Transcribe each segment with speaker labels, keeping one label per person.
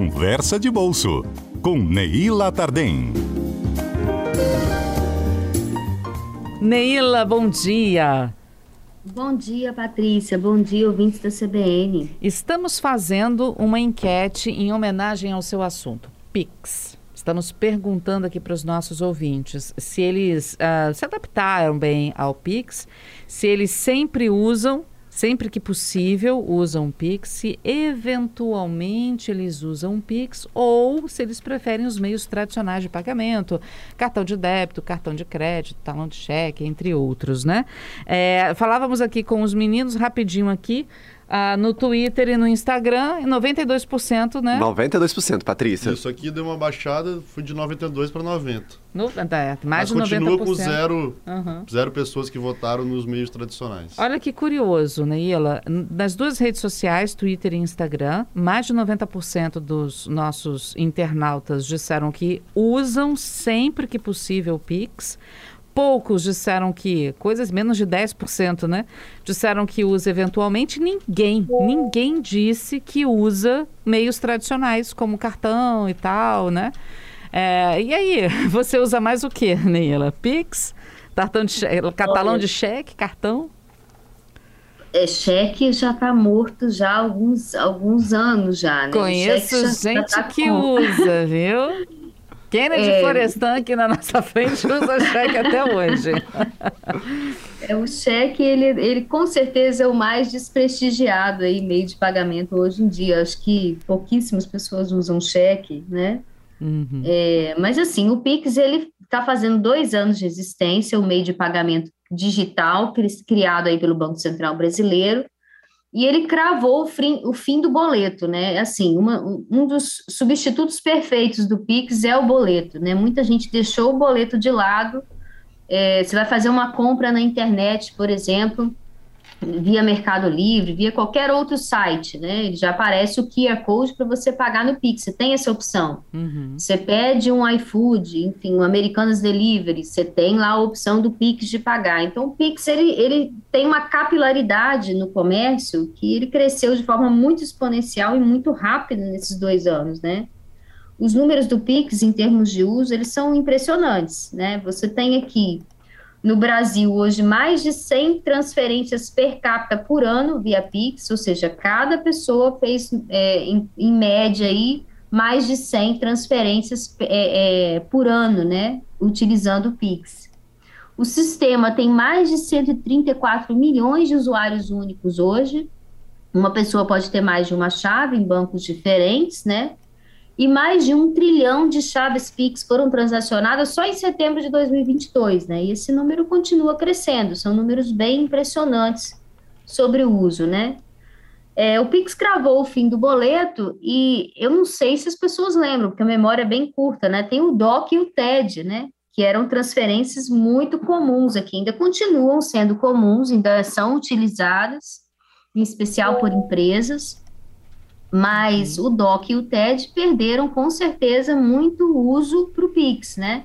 Speaker 1: Conversa de Bolso, com Neila Tardem.
Speaker 2: Neila, bom dia.
Speaker 3: Bom dia, Patrícia. Bom dia, ouvintes da CBN.
Speaker 2: Estamos fazendo uma enquete em homenagem ao seu assunto, Pix. Estamos perguntando aqui para os nossos ouvintes se eles uh, se adaptaram bem ao Pix, se eles sempre usam Sempre que possível, usam Pix. Se eventualmente eles usam Pix ou se eles preferem os meios tradicionais de pagamento, cartão de débito, cartão de crédito, talão de cheque, entre outros, né? É, falávamos aqui com os meninos rapidinho aqui ah, no Twitter e no Instagram, 92%, né?
Speaker 4: 92%, Patrícia.
Speaker 5: Isso aqui deu uma baixada, foi de 92 para 90.
Speaker 2: No, é, mais
Speaker 5: Mas
Speaker 2: de
Speaker 5: continua
Speaker 2: 90%.
Speaker 5: com zero, uhum. zero pessoas que votaram nos meios tradicionais.
Speaker 2: Olha que curioso, Neila. Nas duas redes sociais, Twitter e Instagram, mais de 90% dos nossos internautas disseram que usam sempre que possível o Pix poucos disseram que, coisas menos de 10%, né? Disseram que usa eventualmente. Ninguém, ninguém disse que usa meios tradicionais, como cartão e tal, né? É, e aí, você usa mais o que, Neila? Pix? Cartão de cheque, catalão de cheque, cartão?
Speaker 3: É, cheque já está morto já há alguns, alguns anos já, né?
Speaker 2: Conheço gente tá que com... usa, viu? Kennedy é... Florestan aqui na nossa frente usa cheque até hoje.
Speaker 3: É, o cheque, ele, ele com certeza é o mais desprestigiado aí, meio de pagamento hoje em dia. Acho que pouquíssimas pessoas usam cheque, né? Uhum. É, mas assim, o Pix, ele está fazendo dois anos de existência, o meio de pagamento digital, criado aí pelo Banco Central Brasileiro, e ele cravou o fim, o fim do boleto, né? Assim, uma, um dos substitutos perfeitos do Pix é o boleto, né? Muita gente deixou o boleto de lado. É, você vai fazer uma compra na internet, por exemplo, via Mercado Livre, via qualquer outro site, né? Ele já aparece o QR Code para você pagar no Pix. Você tem essa opção. Uhum. Você pede um iFood, enfim, um Americanas Delivery, você tem lá a opção do Pix de pagar. Então, o Pix ele, ele tem uma capilaridade no comércio que ele cresceu de forma muito exponencial e muito rápida nesses dois anos, né? Os números do Pix em termos de uso, eles são impressionantes, né? Você tem aqui no Brasil hoje mais de 100 transferências per capita por ano via Pix, ou seja, cada pessoa fez é, em, em, média aí mais de 100 transferências é, é, por ano, né, utilizando o Pix. O sistema tem mais de 134 milhões de usuários únicos hoje. Uma pessoa pode ter mais de uma chave em bancos diferentes, né? E mais de um trilhão de chaves Pix foram transacionadas só em setembro de 2022, né? E esse número continua crescendo, são números bem impressionantes sobre o uso, né? É, o Pix cravou o fim do boleto e eu não sei se as pessoas lembram, porque a memória é bem curta, né? Tem o DOC e o TED, né? Que eram transferências muito comuns aqui, ainda continuam sendo comuns, ainda são utilizadas, em especial por empresas mas uhum. o DOC e o TED perderam com certeza muito uso para o Pix, né?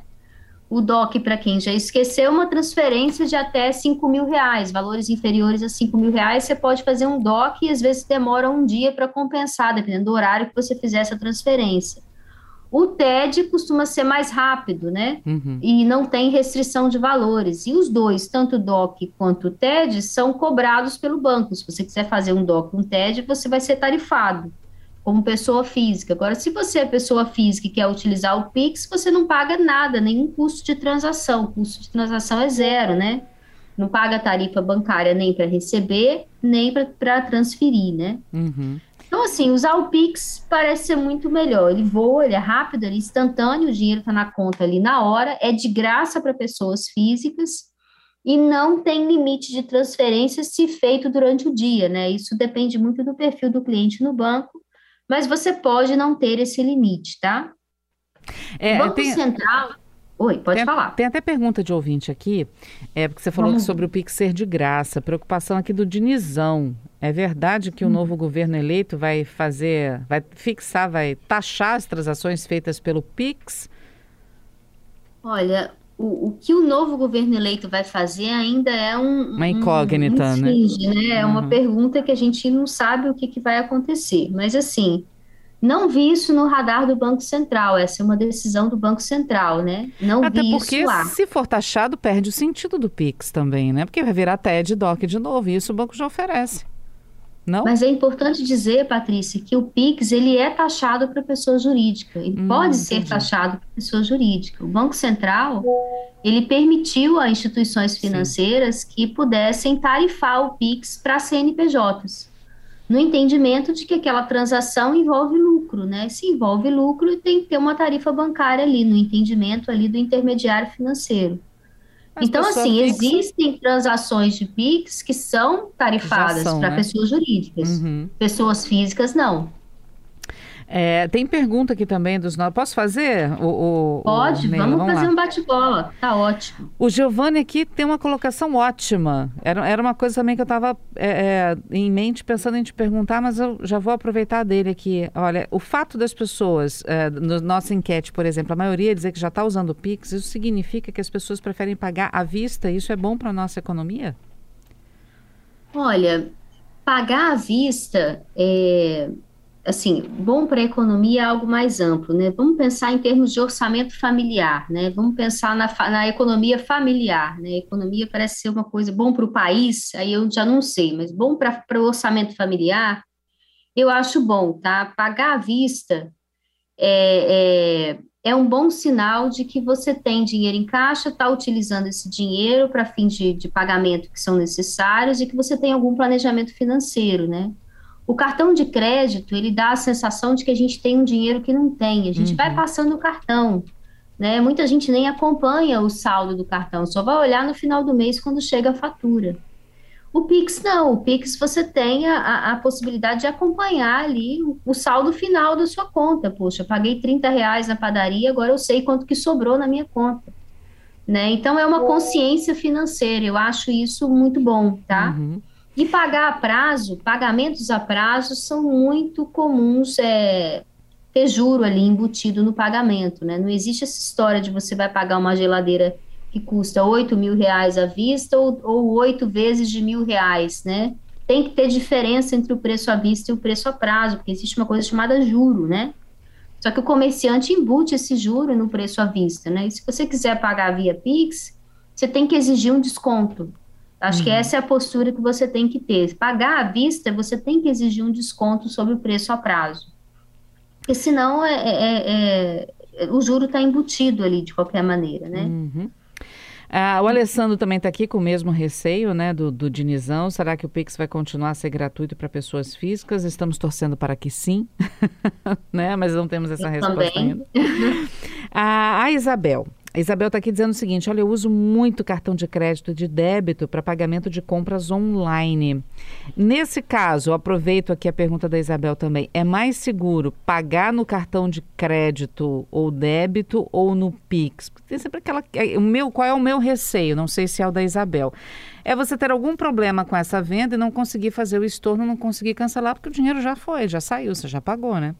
Speaker 3: O DOC, para quem já esqueceu, uma transferência de até 5 mil reais, valores inferiores a 5 mil reais, você pode fazer um DOC e às vezes demora um dia para compensar, dependendo do horário que você fizer essa transferência. O TED costuma ser mais rápido, né? Uhum. E não tem restrição de valores. E os dois, tanto o DOC quanto o TED, são cobrados pelo banco. Se você quiser fazer um DOC um TED, você vai ser tarifado como pessoa física. Agora, se você é pessoa física e quer utilizar o Pix, você não paga nada, nenhum custo de transação. O custo de transação é zero, né? Não paga tarifa bancária nem para receber, nem para transferir, né? Uhum. Então, assim, usar o Pix parece ser muito melhor. Ele voa, ele é rápido, ele é instantâneo, o dinheiro está na conta ali na hora, é de graça para pessoas físicas e não tem limite de transferência se feito durante o dia, né? Isso depende muito do perfil do cliente no banco, mas você pode não ter esse limite, tá? É, Banco tem... Central Oi, pode
Speaker 2: tem,
Speaker 3: falar.
Speaker 2: Tem até pergunta de ouvinte aqui, é porque você falou Vamos... sobre o Pix ser de graça. Preocupação aqui do Dinizão. É verdade que hum. o novo governo eleito vai fazer, vai fixar, vai taxar as transações feitas pelo Pix?
Speaker 3: Olha, o, o que o novo governo eleito vai fazer ainda é um,
Speaker 2: uma incógnita, um,
Speaker 3: um
Speaker 2: né?
Speaker 3: né? É uhum. uma pergunta que a gente não sabe o que, que vai acontecer. Mas assim, Não vi isso no radar do Banco Central, essa é uma decisão do Banco Central, né? Não
Speaker 2: Até
Speaker 3: vi
Speaker 2: porque,
Speaker 3: isso lá.
Speaker 2: se for taxado, perde o sentido do PIX também, né? Porque vai virar TED DOC de novo, e isso o banco já oferece. Não?
Speaker 3: Mas é importante dizer, Patrícia, que o PIX ele é taxado para pessoa jurídica. Ele hum, pode ser entendi. taxado para pessoa jurídica. O Banco Central ele permitiu a instituições financeiras Sim. que pudessem tarifar o PIX para CNPJs no entendimento de que aquela transação envolve lucro, né? Se envolve lucro, tem que ter uma tarifa bancária ali, no entendimento ali do intermediário financeiro. Então, assim, existem transações de PIX que são tarifadas para né? pessoas jurídicas. Uhum. Pessoas físicas, não.
Speaker 2: É, tem pergunta aqui também dos nossos. Posso fazer? O,
Speaker 3: o Pode, o vamos, vamos, fazer lá. um bate-bola. Tá ótimo.
Speaker 2: O Giovanni aqui tem uma colocação ótima. Era, era uma coisa também que eu estava é, é, em mente pensando em te perguntar, mas eu já vou aproveitar dele aqui. Olha, o fato das pessoas, é, na nossa enquete, por exemplo, a maioria dizer que já está usando o Pix, isso significa que as pessoas preferem pagar à vista? Isso é bom para a nossa economia?
Speaker 3: Olha, pagar à vista é assim, bom para a economia é algo mais amplo, né? Vamos pensar em termos de orçamento familiar, né? Vamos pensar na, na economia familiar, né? Economia parece ser uma coisa bom para o país, aí eu já não sei, mas bom para o orçamento familiar, eu acho bom, tá? Pagar à vista é, é, é um bom sinal de que você tem dinheiro em caixa, está utilizando esse dinheiro para fins de, de pagamento que são necessários e que você tem algum planejamento financeiro, né? O cartão de crédito, ele dá a sensação de que a gente tem um dinheiro que não tem. A gente uhum. vai passando o cartão, né? Muita gente nem acompanha o saldo do cartão, só vai olhar no final do mês quando chega a fatura. O Pix não, o Pix você tem a, a possibilidade de acompanhar ali o, o, saldo final da sua conta. Poxa, paguei 30 reais na padaria, agora eu sei quanto que sobrou na minha conta. Né? Então é uma consciência financeira, eu acho isso muito bom, tá? Uhum. E pagar a prazo, pagamentos a prazo são muito comuns é, ter juro ali embutido no pagamento, né? Não existe essa história de você vai pagar uma geladeira que custa 8 mil reais à vista ou oito vezes de mil reais, né? Tem que ter diferença entre o preço à vista e o preço a prazo, porque existe uma coisa chamada juro, né? Só que o comerciante embute esse juro no preço à vista, né? E se você quiser pagar via Pix, você tem que exigir um desconto. Acho uhum. que essa é a postura que você tem que ter. Pagar à vista, você tem que exigir um desconto sobre o preço a prazo. Porque senão é, é, é, é o juro está embutido ali de qualquer maneira, né?
Speaker 2: Uhum. Ah, o Alessandro também está aqui com o mesmo receio, né, do, do Dinizão. Será que o Pix vai continuar a ser gratuito para pessoas físicas? Estamos torcendo para que sim, né? Mas não temos essa Eu resposta também. ainda. ah, a Isabel. A Isabel está aqui dizendo o seguinte: olha, eu uso muito cartão de crédito e de débito para pagamento de compras online. Nesse caso, aproveito aqui a pergunta da Isabel também: é mais seguro pagar no cartão de crédito ou débito ou no Pix? Tem sempre aquela. É, o meu, qual é o meu receio? Não sei se é o da Isabel. É você ter algum problema com essa venda e não conseguir fazer o estorno, não conseguir cancelar, porque o dinheiro já foi, já saiu, você já pagou, né?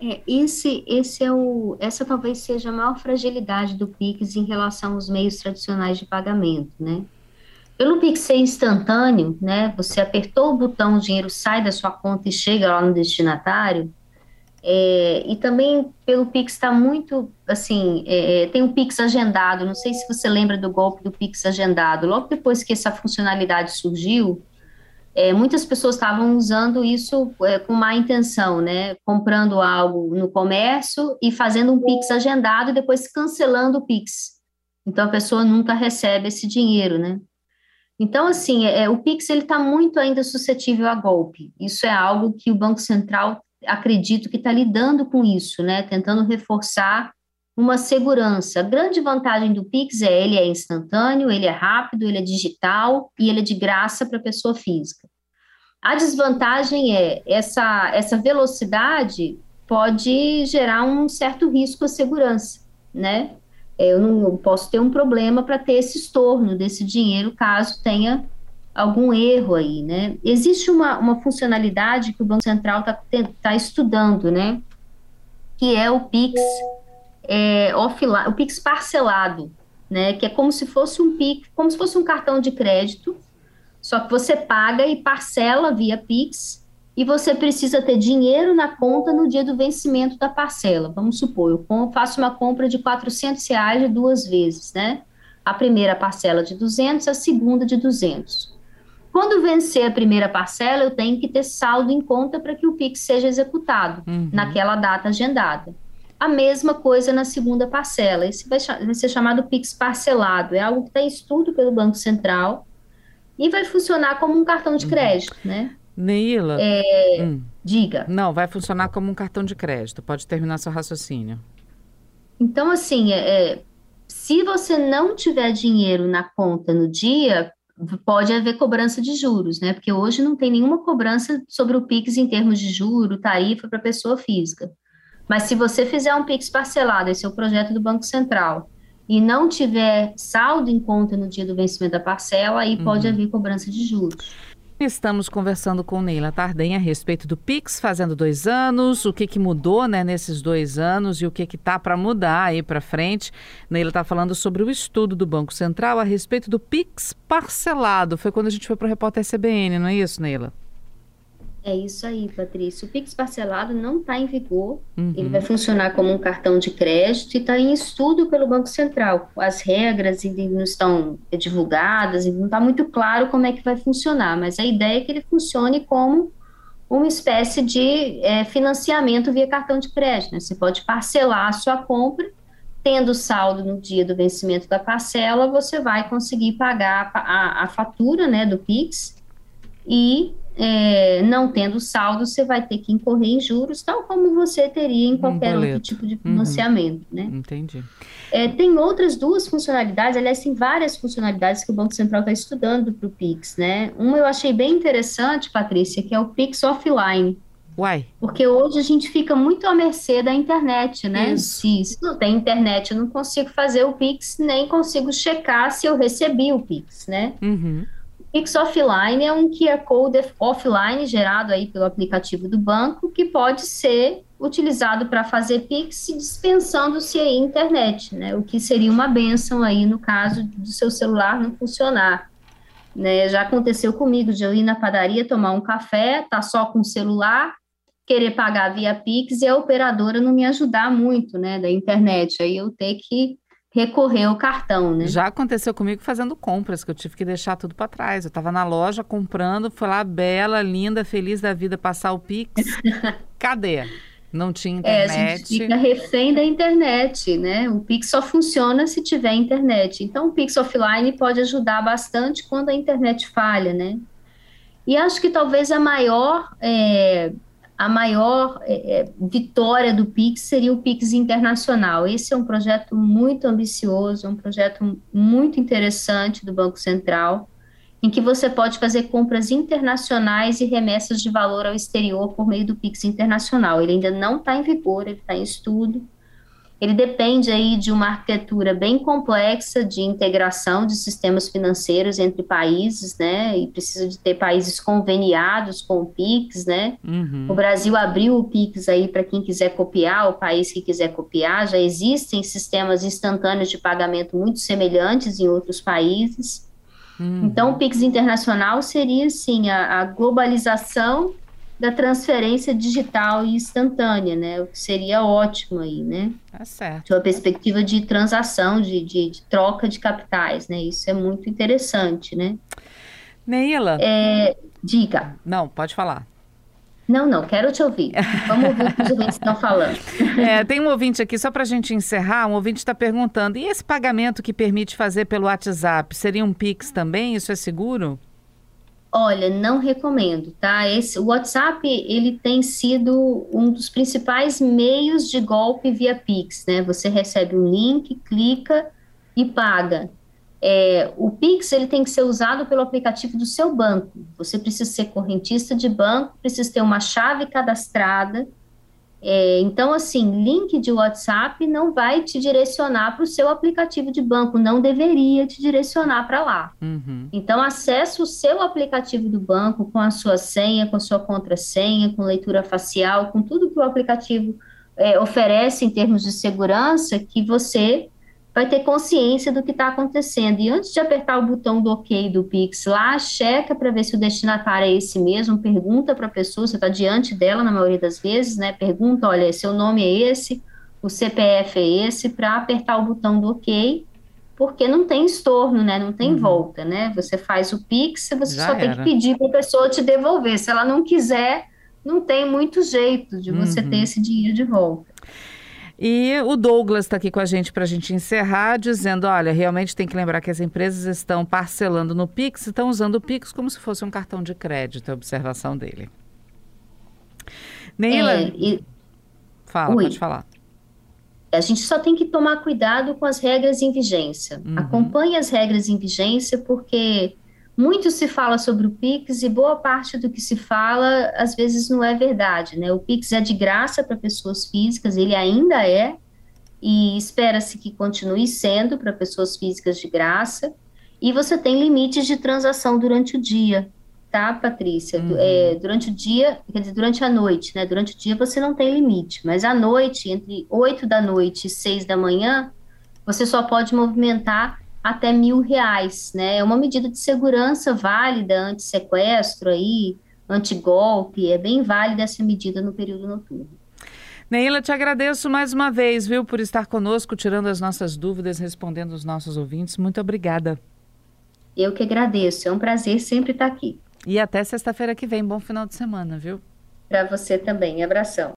Speaker 3: É, esse, esse é o, essa talvez seja a maior fragilidade do Pix em relação aos meios tradicionais de pagamento, né? Pelo Pix ser instantâneo, né? Você apertou o botão, o dinheiro sai da sua conta e chega lá no destinatário. É, e também pelo Pix está muito, assim, é, é tem o Pix agendado. Não sei se você lembra do golpe do Pix agendado. Logo depois que essa funcionalidade surgiu, é, muitas pessoas estavam usando isso é, com má intenção, né? Comprando algo no comércio e fazendo um Pix agendado e depois cancelando o Pix. Então a pessoa nunca recebe esse dinheiro, né? Então, assim, é, o Pix ele está muito ainda suscetível a golpe. Isso é algo que o Banco Central acredito que está lidando com isso, né? Tentando reforçar uma segurança. A grande vantagem do Pix é ele é instantâneo, ele é rápido, ele é digital e ele é de graça para a pessoa física. A desvantagem é essa, essa velocidade pode gerar um certo risco à segurança, né? Eu não posso ter um problema para ter esse estorno desse dinheiro caso tenha algum erro aí, né? Existe uma, uma funcionalidade que o Banco Central está tá estudando, né? Que é o Pix é, offline, o Pix parcelado, né? Que é como se fosse um Pix, como se fosse um cartão de crédito, só que você paga e parcela via Pix e você precisa ter dinheiro na conta no dia do vencimento da parcela. Vamos supor, eu faço uma compra de 400 reais de duas vezes, né? A primeira parcela de 200, a segunda de 200. Quando vencer a primeira parcela, eu tenho que ter saldo em conta para que o PIX seja executado uhum. naquela data agendada. A mesma coisa na segunda parcela. Esse vai, vai ser chamado PIX parcelado. É algo que está em estudo pelo Banco Central e vai funcionar como um cartão de uhum. crédito, uhum. né?
Speaker 2: Neila.
Speaker 3: É, hum. Diga.
Speaker 2: Não, vai funcionar como um cartão de crédito. Pode terminar seu raciocínio.
Speaker 3: Então, assim, é, é se você não tiver dinheiro na conta no dia, pode haver cobrança de juros, né? Porque hoje não tem nenhuma cobrança sobre o PIX em termos de juro, tarifa para pessoa física. Mas se você fizer um PIX parcelado, esse é o projeto do Banco Central, e não tiver saldo em conta no dia do vencimento da parcela, aí uhum. pode haver cobrança de juros.
Speaker 2: Estamos conversando com Neila Tardem a respeito do Pix, fazendo dois anos, o que, que mudou né, nesses dois anos e o que está para mudar aí para frente. Neila está falando sobre o estudo do Banco Central a respeito do Pix parcelado. Foi quando a gente foi para o repórter CBN, não é isso, Neila?
Speaker 3: É isso aí, Patrícia. O Pix parcelado não está em vigor. Uhum. Ele vai funcionar como um cartão de crédito e está em estudo pelo Banco Central. As regras ainda não estão divulgadas não está muito claro como é que vai funcionar, mas a ideia é que ele funcione como uma espécie de é, financiamento via cartão de crédito. Né? Você pode parcelar a sua compra, tendo saldo no dia do vencimento da parcela, você vai conseguir pagar a, a, a fatura né, do Pix e é, não tendo saldo, você vai ter que incorrer em juros, tal como você teria em qualquer um outro tipo de uhum. financiamento, uhum. né?
Speaker 2: Entendi.
Speaker 3: É, tem outras duas funcionalidades, aliás, tem várias funcionalidades que o Banco Central está estudando para o Pix, né? Uma eu achei bem interessante, Patrícia, que é o Pix offline.
Speaker 2: Uai.
Speaker 3: Porque hoje a gente fica muito à mercê da internet, né? Se, se, não tem internet, eu não consigo fazer o Pix, nem consigo checar se eu recebi o Pix, né?
Speaker 2: Uhum.
Speaker 3: Pix Offline é um QR Code offline gerado aí pelo aplicativo do banco que pode ser utilizado para fazer Pix dispensando-se a internet, né? O que seria uma benção aí no caso do seu celular não funcionar. Né? Já aconteceu comigo de eu ir na padaria tomar um café, tá só com o celular, querer pagar via Pix e a operadora não me ajudar muito, né, da internet. Aí eu ter que recorrer ao cartão, né?
Speaker 2: Já aconteceu comigo fazendo compras, que eu tive que deixar tudo para trás. Eu estava na loja comprando, foi lá bela, linda, feliz da vida, passar o Pix. Cadê? Não tinha internet.
Speaker 3: É, a gente fica refém da internet, né? O Pix só funciona se tiver internet. Então, o Pix offline pode ajudar bastante quando a internet falha, né? E acho que talvez a maior é, a maior é, é, vitória do Pix seria o Pix Internacional. Esse é um projeto muito ambicioso, um projeto muito interessante do Banco Central, em que você pode fazer compras internacionais e remessas de valor ao exterior por meio do Pix Internacional. Ele ainda não está em vigor, ele está em estudo, ele depende aí de uma arquitetura bem complexa de integração de sistemas financeiros entre países, né? E precisa de ter países conveniados com o PIX, né? Uhum. O Brasil abriu o PIX aí para quem quiser copiar, o país que quiser copiar. Já existem sistemas instantâneos de pagamento muito semelhantes em outros países. Uhum. Então, o PIX internacional seria, sim, a, a globalização da transferência digital e instantânea, né? O que seria ótimo aí, né?
Speaker 2: Tá certo.
Speaker 3: De uma perspectiva de transação, de, de, de, troca de capitais, né? Isso é muito interessante, né?
Speaker 2: Neila.
Speaker 3: É, diga.
Speaker 2: Não, pode falar.
Speaker 3: Não, não, quero te ouvir. Vamos ouvir o que os ouvintes estão falando.
Speaker 2: É, tem um ouvinte aqui, só para a gente encerrar, um ouvinte está perguntando, e esse pagamento que permite fazer pelo WhatsApp, seria um Pix também? Isso é seguro?
Speaker 3: Olha, não recomendo, tá? Esse, o WhatsApp, ele tem sido um dos principais meios de golpe via Pix, né? Você recebe um link, clica e paga. É, o Pix, ele tem que ser usado pelo aplicativo do seu banco. Você precisa ser correntista de banco, precisa ter uma chave cadastrada, é, então, assim, link de WhatsApp não vai te direcionar para o seu aplicativo de banco, não deveria te direcionar para lá. Uhum. Então, acesse o seu aplicativo do banco com a sua senha, com a sua contrassenha, com leitura facial, com tudo que o aplicativo é, oferece em termos de segurança, que você vai ter consciência do que está acontecendo. E antes de apertar o botão do OK do Pix lá, checa para ver se o destinatário é esse mesmo, pergunta para a pessoa, você está diante dela na maioria das vezes, né? Pergunta, olha, seu nome é esse, o CPF é esse, para apertar o botão do OK, porque não tem estorno, né? Não tem uhum. volta, né? Você faz o Pix, você Já só era. tem que pedir para a pessoa te devolver. Se ela não quiser, não tem muito jeito de você uhum. ter esse dinheiro de volta.
Speaker 2: E o Douglas está aqui com a gente para a gente encerrar, dizendo: olha, realmente tem que lembrar que as empresas estão parcelando no Pix, estão usando o Pix como se fosse um cartão de crédito, a observação dele. Neila. É, e... Fala, Ui. pode falar.
Speaker 3: A gente só tem que tomar cuidado com as regras em vigência. Uhum. Acompanhe as regras em vigência, porque muito se fala sobre o Pix e boa parte do que se fala às vezes não é verdade, né? O Pix é de graça para pessoas físicas, ele ainda é, e espera-se que continue sendo para pessoas físicas de graça. E você tem limites de transação durante o dia, tá, Patrícia? Uhum. É, durante o dia, quer dizer, durante a noite, né? Durante o dia você não tem limite, mas à noite, entre 8 da noite e 6 da manhã, você só pode movimentar até mil reais, né? É uma medida de segurança válida, anti-sequestro aí, anti-golpe, é bem válida essa medida no período noturno.
Speaker 2: Neila, te agradeço mais uma vez, viu, por estar conosco, tirando as nossas dúvidas, respondendo os nossos ouvintes. Muito obrigada.
Speaker 3: Eu que agradeço, é um prazer sempre estar aqui.
Speaker 2: E até sexta-feira que vem. Bom final de semana, viu?
Speaker 3: Para você também. Abração.